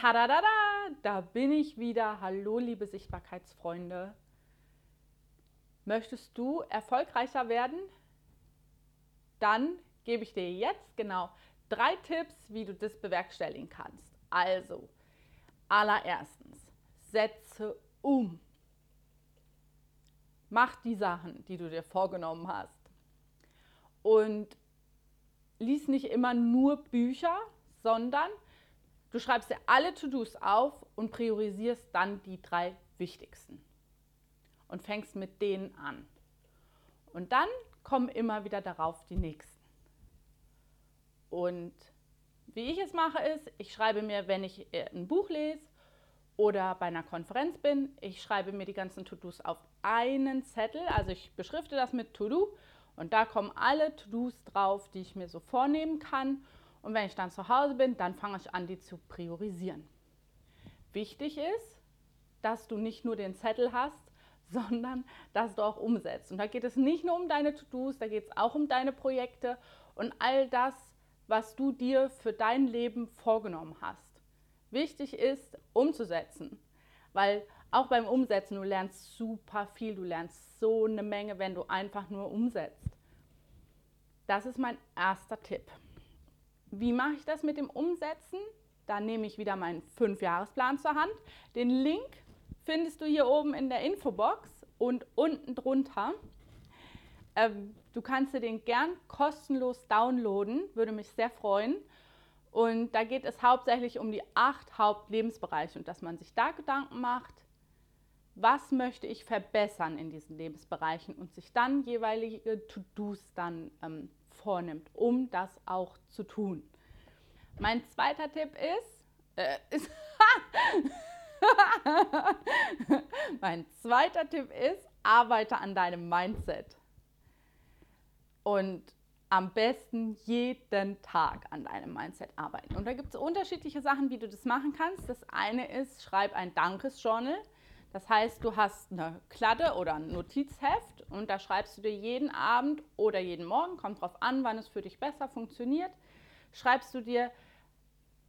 Tadadada, da bin ich wieder. Hallo, liebe Sichtbarkeitsfreunde. Möchtest du erfolgreicher werden? Dann gebe ich dir jetzt genau drei Tipps, wie du das bewerkstelligen kannst. Also, allererstens, setze um. Mach die Sachen, die du dir vorgenommen hast. Und lies nicht immer nur Bücher, sondern du schreibst dir alle To-Dos auf und priorisierst dann die drei wichtigsten. Und fängst mit denen an. Und dann kommen immer wieder darauf die nächsten. Und wie ich es mache, ist, ich schreibe mir, wenn ich äh, ein Buch lese oder bei einer Konferenz bin, ich schreibe mir die ganzen To-Dos auf einen Zettel. Also ich beschrifte das mit To-Do und da kommen alle To-Dos drauf, die ich mir so vornehmen kann. Und wenn ich dann zu Hause bin, dann fange ich an, die zu priorisieren. Wichtig ist, dass du nicht nur den Zettel hast, sondern dass du auch umsetzt. Und da geht es nicht nur um deine To-Dos, da geht es auch um deine Projekte und all das, was du dir für dein Leben vorgenommen hast. Wichtig ist, umzusetzen, weil auch beim Umsetzen, du lernst super viel, du lernst so eine Menge, wenn du einfach nur umsetzt. Das ist mein erster Tipp. Wie mache ich das mit dem Umsetzen? Da nehme ich wieder meinen Fünfjahresplan zur Hand. Den Link findest du hier oben in der Infobox und unten drunter. Ähm, du kannst dir den gern kostenlos downloaden, würde mich sehr freuen. Und da geht es hauptsächlich um die acht Hauptlebensbereiche und dass man sich da Gedanken macht, was möchte ich verbessern in diesen Lebensbereichen und sich dann jeweilige To-Dos dann ähm, vornimmt, um das auch zu tun. Mein zweiter Tipp ist, äh, ist mein zweiter Tipp ist, arbeite an deinem Mindset. Und am besten jeden Tag an deinem Mindset arbeiten. Und da gibt es unterschiedliche Sachen, wie du das machen kannst. Das eine ist, schreib ein Dankesjournal. Das heißt, du hast eine Kladde oder ein Notizheft und da schreibst du dir jeden Abend oder jeden Morgen, kommt drauf an, wann es für dich besser funktioniert, schreibst du dir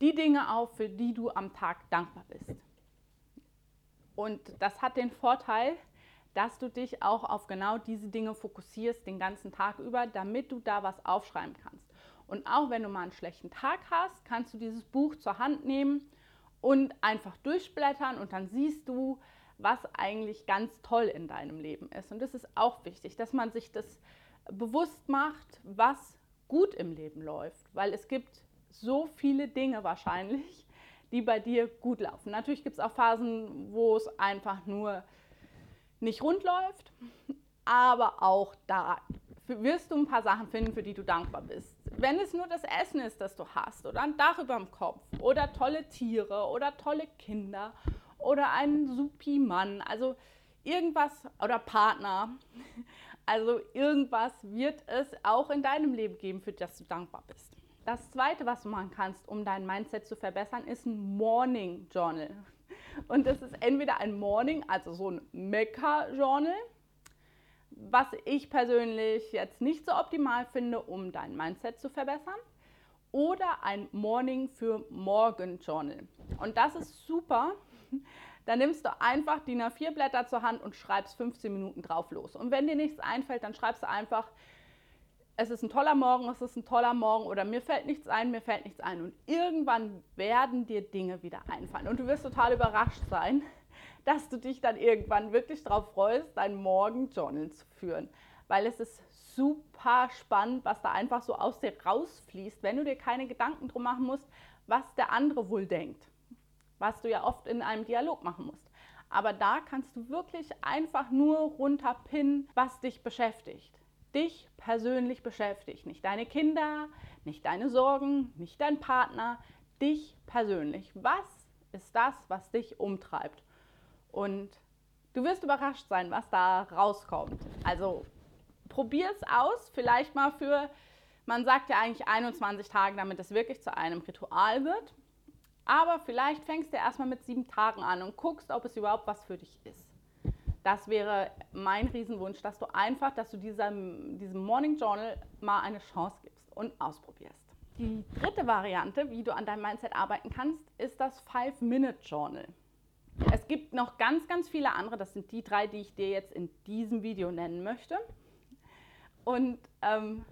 die Dinge auf, für die du am Tag dankbar bist. Und das hat den Vorteil, dass du dich auch auf genau diese Dinge fokussierst den ganzen Tag über, damit du da was aufschreiben kannst. Und auch wenn du mal einen schlechten Tag hast, kannst du dieses Buch zur Hand nehmen und einfach durchblättern und dann siehst du, was eigentlich ganz toll in deinem Leben ist. Und das ist auch wichtig, dass man sich das bewusst macht, was gut im Leben läuft, weil es gibt so viele Dinge wahrscheinlich, die bei dir gut laufen. Natürlich gibt es auch Phasen, wo es einfach nur nicht rund läuft, aber auch da wirst du ein paar Sachen finden, für die du dankbar bist. Wenn es nur das Essen ist, das du hast, oder ein Dach über dem Kopf, oder tolle Tiere, oder tolle Kinder, oder ein supi Mann, also irgendwas, oder Partner, also irgendwas wird es auch in deinem Leben geben, für das du dankbar bist. Das zweite, was du machen kannst, um dein Mindset zu verbessern, ist ein Morning Journal. Und das ist entweder ein Morning, also so ein Mecca-Journal, was ich persönlich jetzt nicht so optimal finde, um dein Mindset zu verbessern, oder ein Morning für Morgen Journal. Und das ist super. Da nimmst du einfach die A4 Blätter zur Hand und schreibst 15 Minuten drauf los. Und wenn dir nichts einfällt, dann schreibst du einfach, es ist ein toller Morgen, es ist ein toller Morgen oder mir fällt nichts ein, mir fällt nichts ein. Und irgendwann werden dir Dinge wieder einfallen. Und du wirst total überrascht sein, dass du dich dann irgendwann wirklich darauf freust, dein Morgen-Journal zu führen. Weil es ist super spannend, was da einfach so aus dir rausfließt, wenn du dir keine Gedanken drum machen musst, was der andere wohl denkt. Was du ja oft in einem Dialog machen musst. Aber da kannst du wirklich einfach nur runterpinnen, was dich beschäftigt dich persönlich beschäftigt. Nicht deine Kinder, nicht deine Sorgen, nicht dein Partner, dich persönlich. Was ist das, was dich umtreibt? Und du wirst überrascht sein, was da rauskommt. Also probier es aus, vielleicht mal für, man sagt ja eigentlich 21 Tage, damit es wirklich zu einem Ritual wird. Aber vielleicht fängst du erstmal mit sieben Tagen an und guckst, ob es überhaupt was für dich ist. Das wäre mein Riesenwunsch, dass du einfach, dass du diesem, diesem Morning Journal mal eine Chance gibst und ausprobierst. Die dritte Variante, wie du an deinem Mindset arbeiten kannst, ist das Five-Minute-Journal. Es gibt noch ganz, ganz viele andere. Das sind die drei, die ich dir jetzt in diesem Video nennen möchte. Und ähm,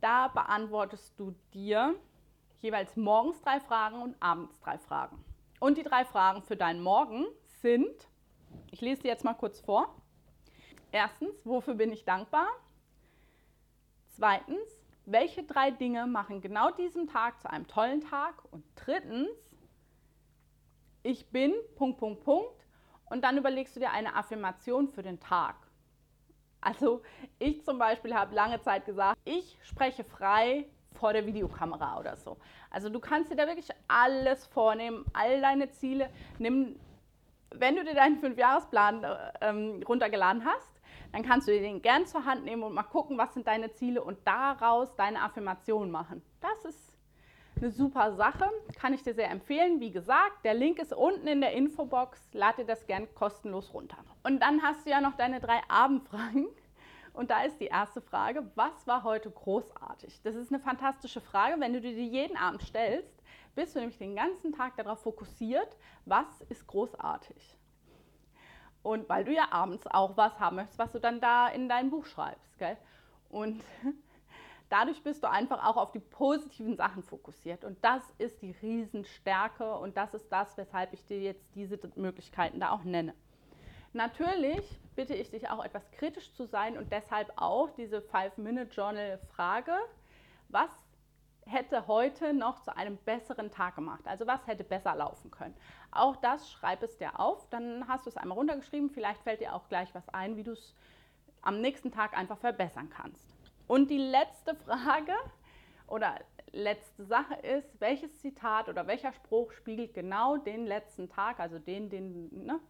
da beantwortest du dir jeweils morgens drei Fragen und abends drei Fragen. Und die drei Fragen für deinen Morgen sind, ich lese dir jetzt mal kurz vor. Erstens, wofür bin ich dankbar? Zweitens, welche drei Dinge machen genau diesen Tag zu einem tollen Tag? Und drittens, ich bin, Punkt, Punkt, Punkt. Und dann überlegst du dir eine Affirmation für den Tag. Also ich zum Beispiel habe lange Zeit gesagt, ich spreche frei vor der Videokamera oder so. Also du kannst dir da wirklich alles vornehmen, all deine Ziele. Nimm, wenn du dir deinen Fünfjahresplan äh, ähm, runtergeladen hast, dann kannst du dir den gern zur Hand nehmen und mal gucken, was sind deine Ziele und daraus deine Affirmation machen. Das ist eine super Sache, kann ich dir sehr empfehlen. Wie gesagt, der Link ist unten in der Infobox, lad dir das gern kostenlos runter. Und dann hast du ja noch deine drei Abendfragen. Und da ist die erste Frage, was war heute großartig? Das ist eine fantastische Frage. Wenn du dir die jeden Abend stellst, bist du nämlich den ganzen Tag darauf fokussiert, was ist großartig. Und weil du ja abends auch was haben möchtest, was du dann da in dein Buch schreibst. Gell? Und dadurch bist du einfach auch auf die positiven Sachen fokussiert. Und das ist die Riesenstärke und das ist das, weshalb ich dir jetzt diese Möglichkeiten da auch nenne. Natürlich bitte ich dich auch etwas kritisch zu sein und deshalb auch diese Five-Minute-Journal-Frage, was hätte heute noch zu einem besseren Tag gemacht? Also was hätte besser laufen können? Auch das schreib es dir auf, dann hast du es einmal runtergeschrieben. Vielleicht fällt dir auch gleich was ein, wie du es am nächsten Tag einfach verbessern kannst. Und die letzte Frage oder letzte Sache ist, welches Zitat oder welcher Spruch spiegelt genau den letzten Tag, also den, den, ne,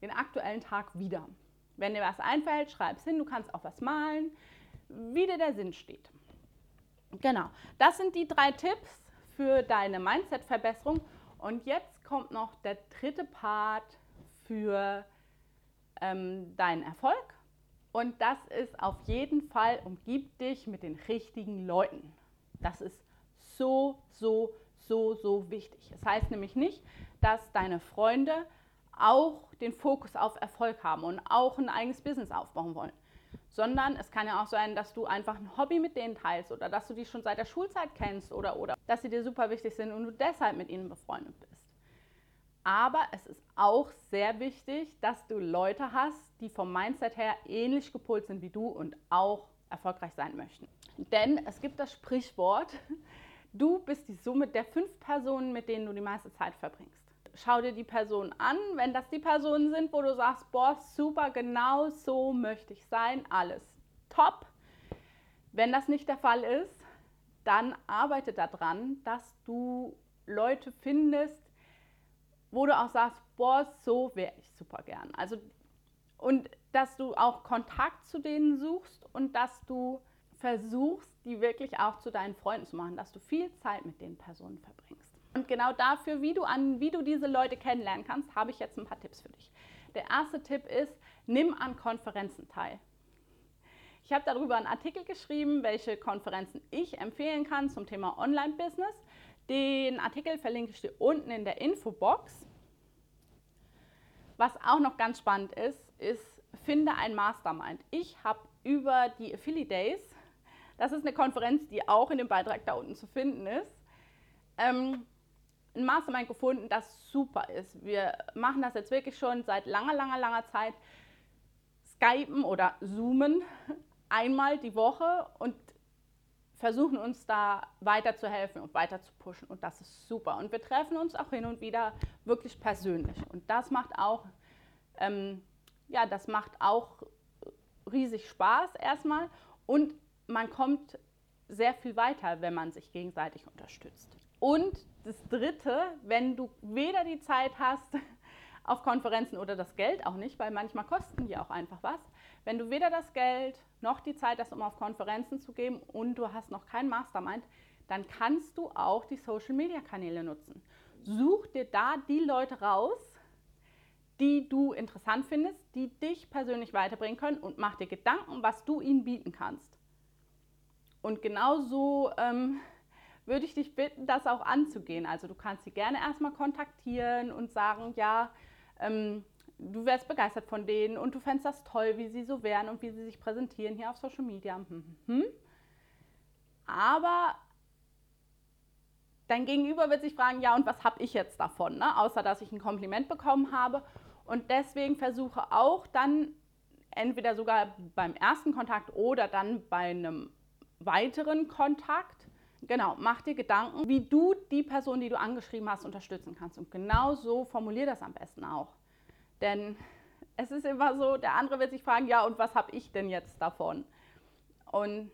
den aktuellen Tag wieder? Wenn dir was einfällt, schreib es hin, du kannst auch was malen, wie dir der Sinn steht. Genau, das sind die drei Tipps für deine Mindset-Verbesserung. Und jetzt kommt noch der dritte Part für ähm, deinen Erfolg. Und das ist auf jeden Fall, umgib dich mit den richtigen Leuten. Das ist so, so, so, so wichtig. Es das heißt nämlich nicht, dass deine Freunde auch den Fokus auf Erfolg haben und auch ein eigenes Business aufbauen wollen sondern es kann ja auch sein, dass du einfach ein Hobby mit denen teilst oder dass du die schon seit der Schulzeit kennst oder, oder dass sie dir super wichtig sind und du deshalb mit ihnen befreundet bist. Aber es ist auch sehr wichtig, dass du Leute hast, die vom Mindset her ähnlich gepolt sind wie du und auch erfolgreich sein möchten. Denn es gibt das Sprichwort, du bist die Summe der fünf Personen, mit denen du die meiste Zeit verbringst schau dir die Person an. Wenn das die Personen sind, wo du sagst, boah, super, genau so möchte ich sein, alles top. Wenn das nicht der Fall ist, dann arbeite daran, dass du Leute findest, wo du auch sagst, boah, so wäre ich super gern. Also und dass du auch Kontakt zu denen suchst und dass du versuchst, die wirklich auch zu deinen Freunden zu machen, dass du viel Zeit mit den Personen verbringst. Und genau dafür, wie du, an, wie du diese Leute kennenlernen kannst, habe ich jetzt ein paar Tipps für dich. Der erste Tipp ist, nimm an Konferenzen teil. Ich habe darüber einen Artikel geschrieben, welche Konferenzen ich empfehlen kann zum Thema Online-Business. Den Artikel verlinke ich dir unten in der Infobox. Was auch noch ganz spannend ist, ist, finde ein Mastermind. Ich habe über die Affiliate Days, das ist eine Konferenz, die auch in dem Beitrag da unten zu finden ist, ähm, ein Mastermind gefunden, das super ist. Wir machen das jetzt wirklich schon seit langer, langer, langer Zeit. Skypen oder Zoomen einmal die Woche und versuchen uns da weiterzuhelfen und weiter zu pushen. Und das ist super. Und wir treffen uns auch hin und wieder wirklich persönlich. Und das macht auch, ähm, ja, das macht auch riesig Spaß erstmal. Und man kommt sehr viel weiter, wenn man sich gegenseitig unterstützt. Und das Dritte, wenn du weder die Zeit hast auf Konferenzen oder das Geld auch nicht, weil manchmal kosten die auch einfach was, wenn du weder das Geld noch die Zeit hast, um auf Konferenzen zu gehen und du hast noch kein Mastermind, dann kannst du auch die Social-Media-Kanäle nutzen. Such dir da die Leute raus, die du interessant findest, die dich persönlich weiterbringen können und mach dir Gedanken, was du ihnen bieten kannst. Und genauso ähm, würde ich dich bitten, das auch anzugehen. Also du kannst sie gerne erstmal kontaktieren und sagen, ja, ähm, du wärst begeistert von denen und du fändest das toll, wie sie so wären und wie sie sich präsentieren hier auf Social Media. Hm, hm, hm. Aber dein Gegenüber wird sich fragen, ja, und was habe ich jetzt davon, ne? außer dass ich ein Kompliment bekommen habe. Und deswegen versuche auch dann entweder sogar beim ersten Kontakt oder dann bei einem weiteren Kontakt, genau, mach dir Gedanken, wie du die Person, die du angeschrieben hast, unterstützen kannst. Und genau so formulier das am besten auch. Denn es ist immer so, der andere wird sich fragen, ja, und was habe ich denn jetzt davon? Und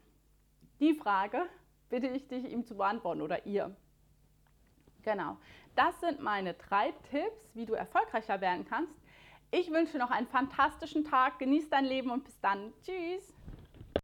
die Frage bitte ich dich, ihm zu beantworten oder ihr. Genau. Das sind meine drei Tipps, wie du erfolgreicher werden kannst. Ich wünsche noch einen fantastischen Tag, genieß dein Leben und bis dann. Tschüss.